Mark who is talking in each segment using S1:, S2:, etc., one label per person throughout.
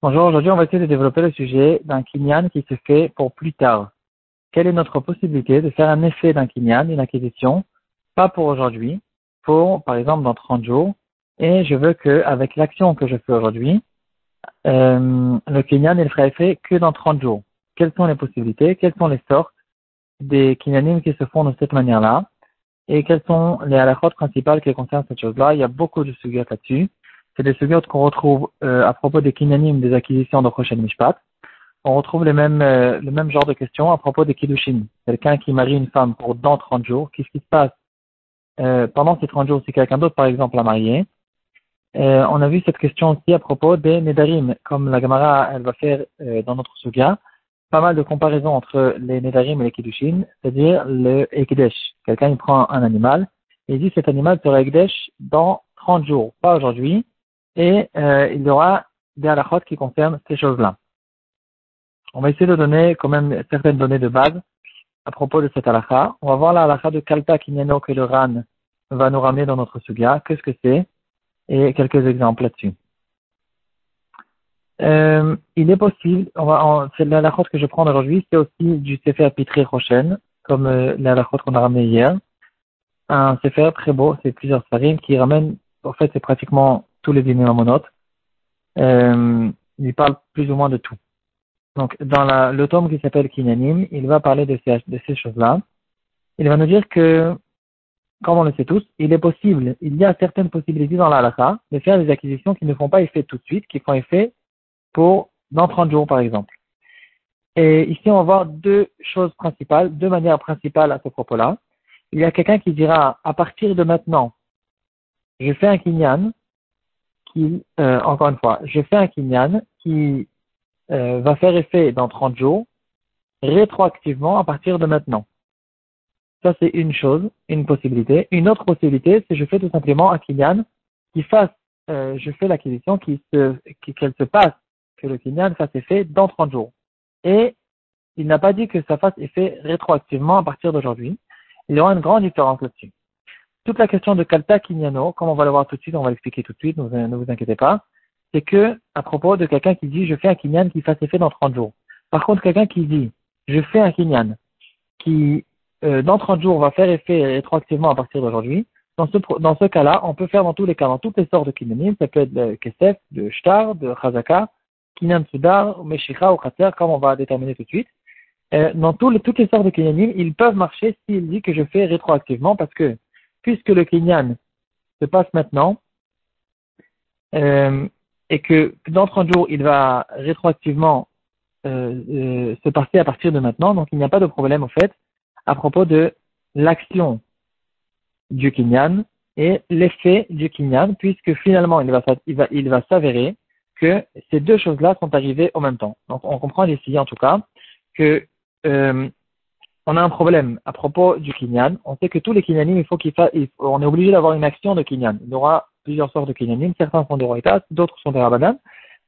S1: Bonjour, aujourd'hui on va essayer de développer le sujet d'un kinyan qui se fait pour plus tard. Quelle est notre possibilité de faire un effet d'un kinyan, une acquisition, pas pour aujourd'hui, pour par exemple dans 30 jours, et je veux que avec l'action que je fais aujourd'hui, euh, le kinyan il fera effet que dans 30 jours. Quelles sont les possibilités, quelles sont les sortes des kinyanim qui se font de cette manière-là, et quelles sont les halakhot principales qui concernent cette chose-là? Il y a beaucoup de sujets là-dessus c'est des sugyotes qu'on retrouve euh, à propos des kinyanim des acquisitions de prochaine mishpat. On retrouve les mêmes, euh, le même genre de questions à propos des kiddushin. Quelqu'un qui marie une femme pour dans 30 jours, qu'est-ce qui se passe? Euh, pendant ces 30 jours si quelqu'un d'autre, par exemple, l'a marié euh, On a vu cette question aussi à propos des nedarim, comme la Gemara, elle va faire euh, dans notre sugya, pas mal de comparaisons entre les nedarim et les kiddushin, c'est-à-dire le ekdesh. Quelqu'un, il prend un animal, et il dit cet animal sera ekdesh dans 30 jours, pas aujourd'hui, et euh, il y aura des halakhot qui concernent ces choses-là. On va essayer de donner quand même certaines données de base à propos de cette halakha. On va voir la de Kalta Kinyano que le RAN va nous ramener dans notre sugya. Qu'est-ce que c'est? Et quelques exemples là-dessus. Euh, il est possible, on va, c'est l'halakha que je prends aujourd'hui, c'est aussi du Sefer Pitri Rochen, comme euh, l'halakha qu'on a ramené hier. Un Sefer très beau, c'est plusieurs farim qui ramènent, en fait, c'est pratiquement tous les dîners monotes. Euh, il parle plus ou moins de tout. Donc, dans la, le tome qui s'appelle Kinyanim, il va parler de ces, de ces choses-là. Il va nous dire que, comme on le sait tous, il est possible, il y a certaines possibilités dans la halakha de faire des acquisitions qui ne font pas effet tout de suite, qui font effet pour dans 30 jours, par exemple. Et ici, on va voir deux choses principales, deux manières principales à ce propos-là. Il y a quelqu'un qui dira, à partir de maintenant, je fais un kinyan, qui, euh, encore une fois, je fais un kinyan qui euh, va faire effet dans 30 jours, rétroactivement à partir de maintenant. Ça, c'est une chose, une possibilité. Une autre possibilité, c'est je fais tout simplement un kinyan qui fasse, euh, je fais l'acquisition qui se, qu'elle se passe, que le kinyan fasse effet dans 30 jours. Et il n'a pas dit que ça fasse effet rétroactivement à partir d'aujourd'hui. Il y aura une grande différence là-dessus toute la question de Kalta Kinyano, comme on va le voir tout de suite, on va l'expliquer tout de suite, ne vous inquiétez pas, c'est que à propos de quelqu'un qui dit je fais un kinyan qui fasse effet dans 30 jours. Par contre, quelqu'un qui dit je fais un kinyan qui euh, dans 30 jours va faire effet rétroactivement à partir d'aujourd'hui, dans ce, dans ce cas-là, on peut faire dans tous les cas, dans toutes les sortes de kinyanim, ça peut être de kesef, de shtar, de chazaka, kinyan sudar, meshicha ou khater, comme on va déterminer tout de suite. Euh, dans toutes les sortes de kinyanim, ils peuvent marcher s'il dit que je fais rétroactivement parce que puisque le Kinyan se passe maintenant, euh, et que dans 30 jours, il va rétroactivement euh, euh, se passer à partir de maintenant, donc il n'y a pas de problème au fait à propos de l'action du Kinyan et l'effet du Kinyan, puisque finalement il va, il va, s'avérer que ces deux choses-là sont arrivées au même temps. Donc on comprend ici en tout cas que on a un problème à propos du kinyan. On sait que tous les kinyanim, il faut qu'il fasse, on est obligé d'avoir une action de kinyan. Il y aura plusieurs sortes de kinyanim. Certains sont des roitas, d'autres sont des rabanan.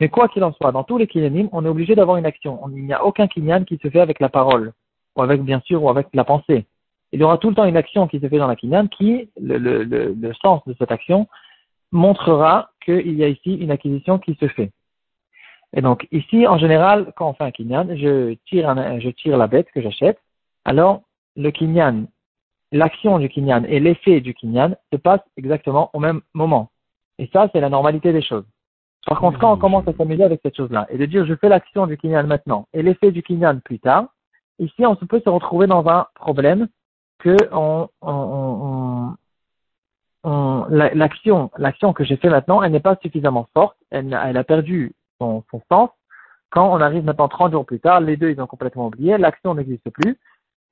S1: Mais quoi qu'il en soit, dans tous les kinyanim, on est obligé d'avoir une action. Il n'y a aucun kinyan qui se fait avec la parole, ou avec, bien sûr, ou avec la pensée. Il y aura tout le temps une action qui se fait dans la kinyan qui, le, le, le, sens de cette action, montrera qu'il y a ici une acquisition qui se fait. Et donc, ici, en général, quand on fait un kinyan, je tire, un, je tire la bête que j'achète, alors le kinyan, l'action du kinyan et l'effet du kinyan se passent exactement au même moment. Et ça, c'est la normalité des choses. Par contre, quand on commence à s'amuser avec cette chose-là et de dire je fais l'action du kinyan maintenant et l'effet du kinyan plus tard, ici on peut se retrouver dans un problème que on, on, on, l'action, que j'ai fait maintenant, elle n'est pas suffisamment forte, elle, elle a perdu son, sens. Quand on arrive maintenant 30 jours plus tard, les deux ils ont complètement oublié, l'action n'existe plus,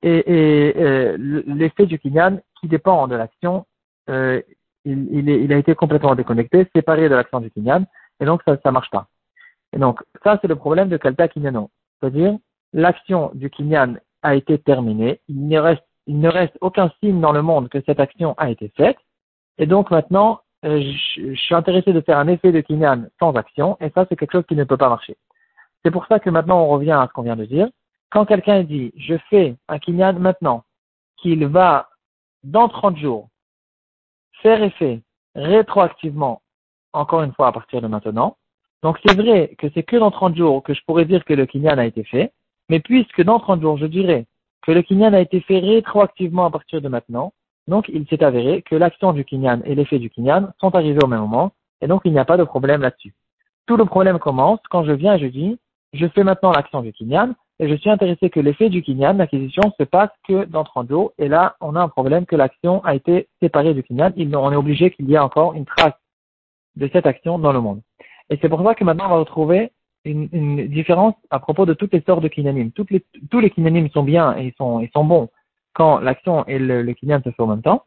S1: et, et euh, l'effet du kinyan qui dépend de l'action, euh, il, il, il, a été complètement déconnecté, séparé de l'action du kinyan, et donc ça ne marche pas. Et donc ça c'est le problème de kalta kinyano, c'est-à-dire l'action du kinyan a été terminée, il ne reste il ne reste aucun signe dans le monde que cette action a été faite, et donc maintenant euh, je, je, suis intéressé de faire un effet de kinyan sans action, et ça c'est quelque chose qui ne peut pas marcher. C'est pour ça que maintenant on revient à ce qu'on vient de dire, quand quelqu'un dit je fais un kinyan maintenant, qu'il va dans 30 jours faire effet rétroactivement encore une fois à partir de maintenant. Donc c'est vrai que c'est que dans 30 jours que je pourrais dire que le kinyan a été fait, mais puisque dans 30 jours je dirais que le kinyan a été fait rétroactivement à partir de maintenant, donc il s'est avéré que l'action du kinyan et l'effet du kinyan sont arrivés au même moment, et donc il n'y a pas de problème là-dessus. Tout le problème commence quand je viens et je dis, je fais maintenant l'action du kinyan, et je suis intéressé que l'effet du kinyan, l'acquisition, se passe que dans 30 jours, et là, on a un problème que l'action a été séparée du kinyan, on est obligé qu'il y ait encore une trace de cette action dans le monde. Et c'est pour ça que maintenant on va retrouver une, différence à propos de toutes les sortes de kinyanim. Toutes les, tous les kinyanim sont bien et sont, bons quand l'action et le, le se font en même temps.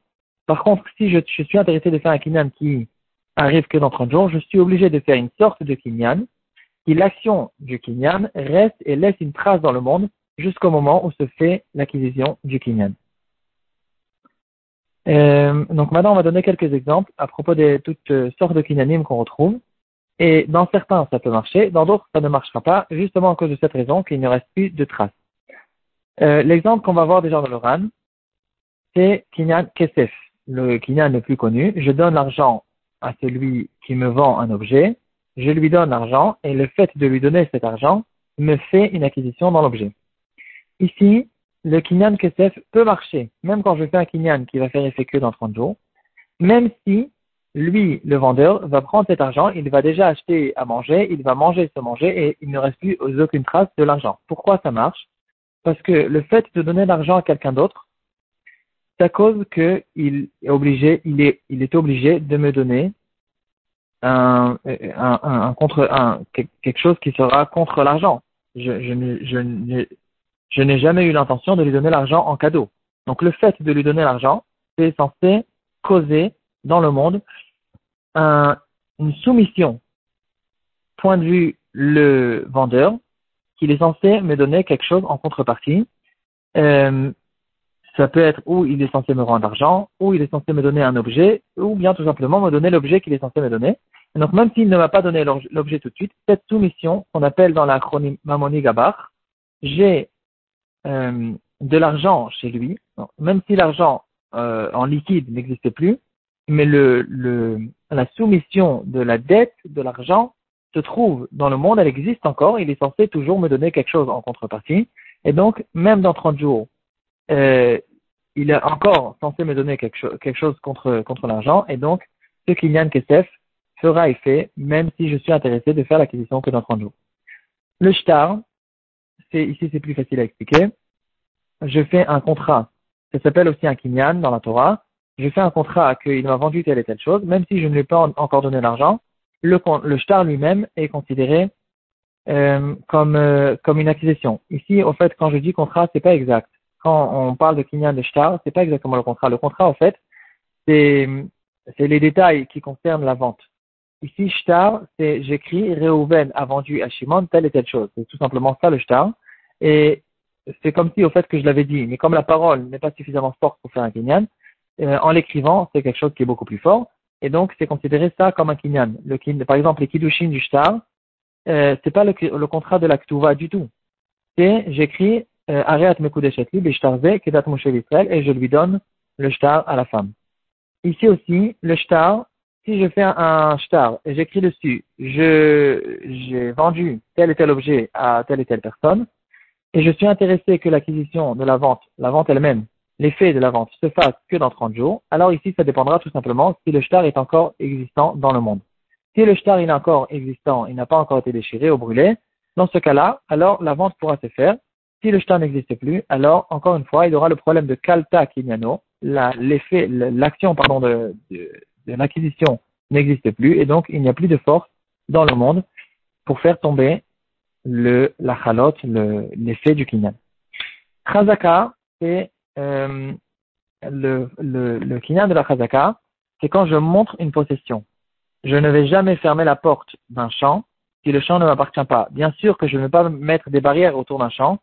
S1: Par contre, si je, je suis intéressé de faire un kinyan qui arrive que dans 30 jours, je suis obligé de faire une sorte de kinyan qui l'action du kinyan reste et laisse une trace dans le monde jusqu'au moment où se fait l'acquisition du kinyan. Euh, donc maintenant, on va donner quelques exemples à propos de toutes sortes de kinyanim qu'on retrouve. Et dans certains, ça peut marcher, dans d'autres, ça ne marchera pas, justement à cause de cette raison qu'il ne reste plus de traces. Euh, L'exemple qu'on va voir déjà dans le RAN, c'est Kinyan Kesef, le Kinyan le plus connu. Je donne l'argent à celui qui me vend un objet, je lui donne l'argent, et le fait de lui donner cet argent me fait une acquisition dans l'objet. Ici, le Kinyan Kesef peut marcher, même quand je fais un Kinyan qui va faire effet que dans 30 jours, même si lui, le vendeur, va prendre cet argent, il va déjà acheter à manger, il va manger ce manger et il ne reste plus aucune trace de l'argent. Pourquoi ça marche? Parce que le fait de donner l'argent à quelqu'un d'autre, ça cause qu'il est obligé, il est, il est obligé de me donner un, un, un, contre, un, quelque chose qui sera contre l'argent. Je, je, je, je n'ai jamais eu l'intention de lui donner l'argent en cadeau. Donc le fait de lui donner l'argent, c'est censé causer dans le monde une soumission, point de vue le vendeur, qu'il est censé me donner quelque chose en contrepartie. Euh, ça peut être où il est censé me rendre l'argent, ou il est censé me donner un objet, ou bien tout simplement me donner l'objet qu'il est censé me donner. donc même s'il ne m'a pas donné l'objet tout de suite, cette soumission qu'on appelle dans l'acronyme Mamoni Gabar, j'ai euh, de l'argent chez lui, même si l'argent euh, en liquide n'existe plus, mais le, le, la soumission de la dette, de l'argent, se trouve dans le monde, elle existe encore, il est censé toujours me donner quelque chose en contrepartie. Et donc, même dans 30 jours, euh, il est encore censé me donner quelque, chose, quelque chose contre, contre l'argent. Et donc, ce Kinyan Kesef fera effet, même si je suis intéressé de faire l'acquisition que dans 30 jours. Le shtar, c'est, ici c'est plus facile à expliquer. Je fais un contrat. Ça s'appelle aussi un Kinyan dans la Torah je fais un contrat qu'il m'a vendu telle et telle chose, même si je ne lui ai pas encore donné l'argent, le, le shtar lui-même est considéré euh, comme, euh, comme une acquisition. Ici, au fait, quand je dis contrat, c'est pas exact. Quand on parle de kinyan de shtar, c'est pas exactement le contrat. Le contrat, au fait, c'est les détails qui concernent la vente. Ici, shtar, c'est j'écris Reuven a vendu à Shimon telle et telle chose. C'est tout simplement ça le shtar. Et c'est comme si, au fait, que je l'avais dit. Mais comme la parole n'est pas suffisamment forte pour faire un kinyan, euh, en l'écrivant, c'est quelque chose qui est beaucoup plus fort. Et donc, c'est considéré ça comme un kinyan. Par exemple, les kiddushin du shtar, euh, c'est pas le, le, contrat de la ktuva du tout. C'est, j'écris, euh, et je lui donne le shtar à la femme. Ici aussi, le shtar, si je fais un shtar et j'écris dessus, je, j'ai vendu tel et tel objet à telle et telle personne, et je suis intéressé que l'acquisition de la vente, la vente elle-même, l'effet de la vente se fasse que dans 30 jours, alors ici, ça dépendra tout simplement si le shtar est encore existant dans le monde. Si le shtar est encore existant, il n'a pas encore été déchiré ou brûlé, dans ce cas-là, alors la vente pourra se faire. Si le shtar n'existe plus, alors, encore une fois, il aura le problème de kalta kinyano, l'action, de, l'acquisition n'existe plus, et donc il n'y a plus de force dans le monde pour faire tomber la chalote, l'effet du kinyan. Chazaka, c'est euh, le, le, le kinyan de la chazaka, c'est quand je montre une possession. Je ne vais jamais fermer la porte d'un champ si le champ ne m'appartient pas. Bien sûr que je ne vais pas mettre des barrières autour d'un champ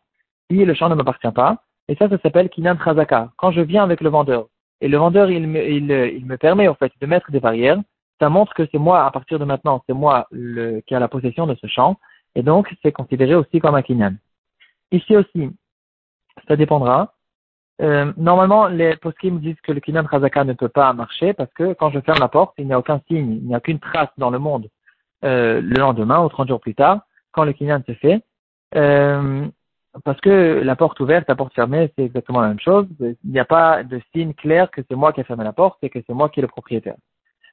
S1: si le champ ne m'appartient pas. Et ça, ça s'appelle kinyan chazaka. Quand je viens avec le vendeur et le vendeur, il me, permet en fait de mettre des barrières, ça montre que c'est moi, à partir de maintenant, c'est moi qui a la possession de ce champ. Et donc, c'est considéré aussi comme un kinyan. Ici aussi, ça dépendra euh, normalement, les poskim disent que le kinyan chazaka ne peut pas marcher parce que quand je ferme la porte, il n'y a aucun signe, il n'y a qu'une trace dans le monde euh, le lendemain ou 30 jours plus tard, quand le kinyan se fait. Euh, parce que la porte ouverte, la porte fermée, c'est exactement la même chose. Il n'y a pas de signe clair que c'est moi qui ai fermé la porte et que c'est moi qui est le propriétaire.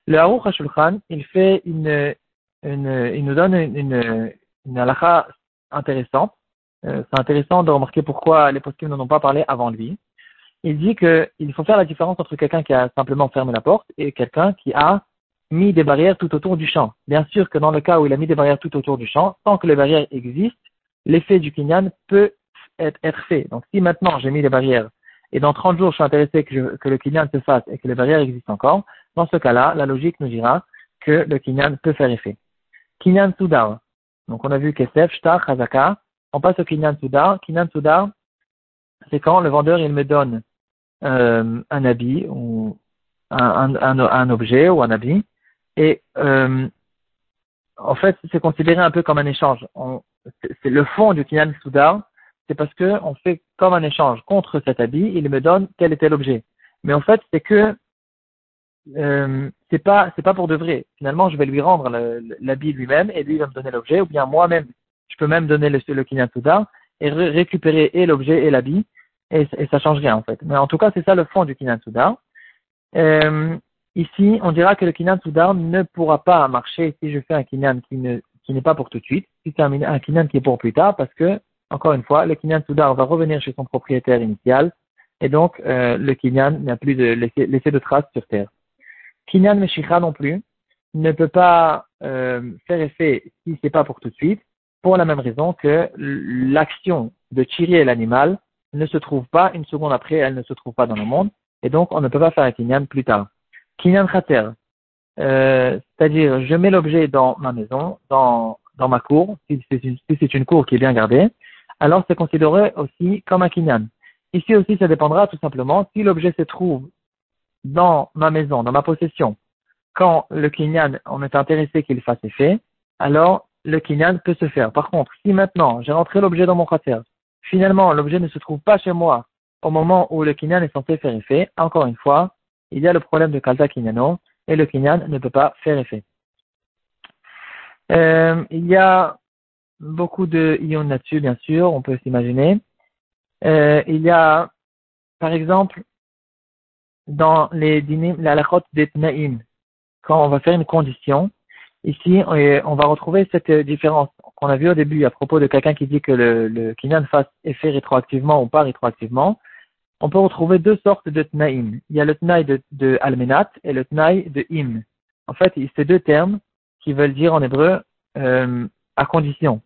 S1: Le Haruch HaShulchan, il fait une, il nous donne une, une, halakha intéressante. Euh, c'est intéressant de remarquer pourquoi les poskim n'en ont pas parlé avant lui il dit qu'il faut faire la différence entre quelqu'un qui a simplement fermé la porte et quelqu'un qui a mis des barrières tout autour du champ. Bien sûr que dans le cas où il a mis des barrières tout autour du champ, tant que les barrières existent, l'effet du kinyan peut être, fait. Donc si maintenant j'ai mis des barrières et dans 30 jours je suis intéressé que, le kinyan se fasse et que les barrières existent encore, dans ce cas-là, la logique nous dira que le kinyan peut faire effet. Kinyan Soudar. Donc on a vu Kesef, Shtar, Chazaka. On passe au Kinyan Soudar. Kinyan Soudar, c'est quand le vendeur il me donne euh, un habit ou un, un, un, objet ou un habit. Et euh, en fait, c'est considéré un peu comme un échange. C'est le fond du Kinyan Soudar, c'est parce que on fait comme un échange contre cet habit, il me donne tel et tel objet. Mais en fait, c'est que euh, c'est pas c'est pas pour de vrai. Finalement, je vais lui rendre l'habit lui-même et lui va me donner l'objet, ou bien moi-même, je peux même donner le, le Kinyan et récupérer et l'objet et l'habit et, ça change rien en fait. Mais en tout cas, c'est ça le fond du Kinan Soudar. Euh, ici, on dira que le Kinan Soudar ne pourra pas marcher si je fais un Kinan qui ne qui n'est pas pour tout de suite, si c'est un, un Kinan qui est pour plus tard, parce que, encore une fois, le Kinan Soudar va revenir chez son propriétaire initial, et donc euh, le Kinyan n'a plus de laisser, de traces sur terre. Kinyan Meshicha non plus ne peut pas euh, faire effet si c'est pas pour tout de suite, pour la même raison que l'action de tirer l'animal ne se trouve pas, une seconde après, elle ne se trouve pas dans le monde, et donc on ne peut pas faire un kinyan plus tard. Kinyan khater, euh, c'est-à-dire je mets l'objet dans ma maison, dans, ma cour, si c'est une cour qui est bien gardée, alors c'est considéré aussi comme un kinyan. Ici aussi, ça dépendra tout simplement si l'objet se trouve dans ma maison, dans ma possession, quand le kinyan, on est intéressé qu'il fasse effet, alors le kinyan peut se faire. Par contre, si maintenant j'ai rentré l'objet dans mon khater, finalement l'objet ne se trouve pas chez moi au moment où le kinyan est censé faire effet, encore une fois, il y a le problème de kalta kinyano et le kinyan ne peut pas faire effet. Euh, il y a beaucoup de ions là-dessus, bien sûr, on peut s'imaginer. Euh, il y a, par exemple, dans les dîners, la lachot des quand on va faire une condition, ici, on va retrouver cette différence qu'on a vu au début à propos de quelqu'un qui dit que le, le kinyan fasse effet rétroactivement ou pas rétroactivement, on peut retrouver deux sortes de tnaïm. Il y a le tnaï de, de almenat et le tnaï de im. En fait, c'est deux termes qui veulent dire en hébreu euh, à condition.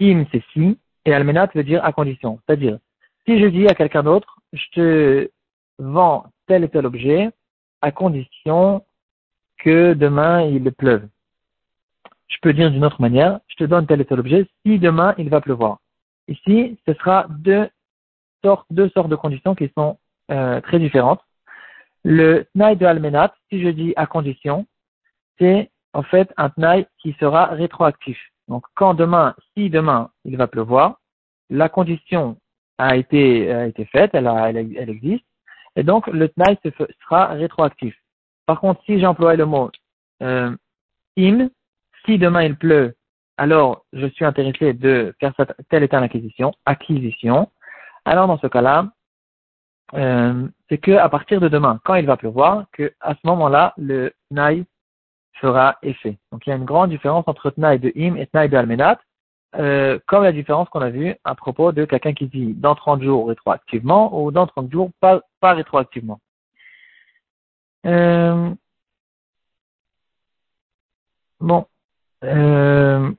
S1: Im, c'est si, et almenat veut dire à condition. C'est-à-dire, si je dis à quelqu'un d'autre, je te vends tel et tel objet à condition que demain il pleuve je peux dire d'une autre manière, je te donne tel et tel objet si demain il va pleuvoir. Ici, ce sera deux deux sortes de conditions qui sont euh, très différentes. Le tnaï de Almenat, si je dis à condition, c'est en fait un tnaï qui sera rétroactif. Donc quand demain, si demain il va pleuvoir, la condition a été, faite, elle existe, et donc le tnaï sera rétroactif. Par contre, si j'emploie le mot euh, im, si demain il pleut, alors je suis intéressé de faire telle et telle acquisition, acquisition. Alors dans ce cas-là, euh, c'est que à partir de demain, quand il va pleuvoir, que à ce moment-là, le tnaï fera effet. Donc il y a une grande différence entre tnaï de im et tnaï de almenat, euh, comme la différence qu'on a vue à propos de quelqu'un qui dit dans 30 jours rétroactivement ou dans 30 jours pas, rétroactivement. Euh, bon, euh,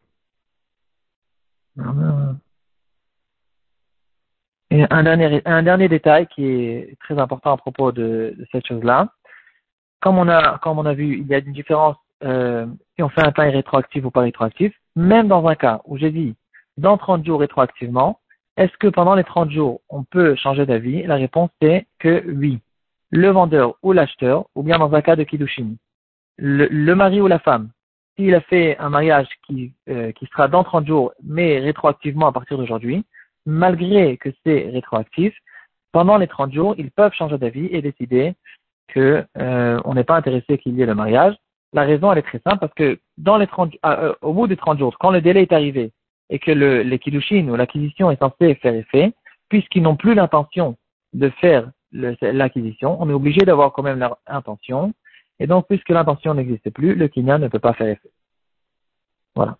S1: et un dernier, un dernier détail qui est très important à propos de, cette chose-là. Comme on a, comme on a vu, il y a une différence euh, si on fait un temps rétroactif ou pas rétroactif. Même dans un cas où j'ai dit dans 30 jours rétroactivement, est-ce que pendant les 30 jours on peut changer d'avis? La réponse est que oui. Le vendeur ou l'acheteur, ou bien dans un cas de Kiddushin, le mari ou la femme s'il a fait un mariage qui, euh, qui sera dans 30 jours, mais rétroactivement à partir d'aujourd'hui, malgré que c'est rétroactif, pendant les 30 jours, ils peuvent changer d'avis et décider que euh, on n'est pas intéressé qu'il y ait le mariage. La raison, elle est très simple, parce que dans les 30, ah, euh, au bout des 30 jours, quand le délai est arrivé et que le, les ou l'acquisition est censée faire effet, puisqu'ils n'ont plus l'intention de faire l'acquisition, on est obligé d'avoir quand même leur intention. Et donc, puisque l'intention n'existe plus, le kinyan ne peut pas faire effet.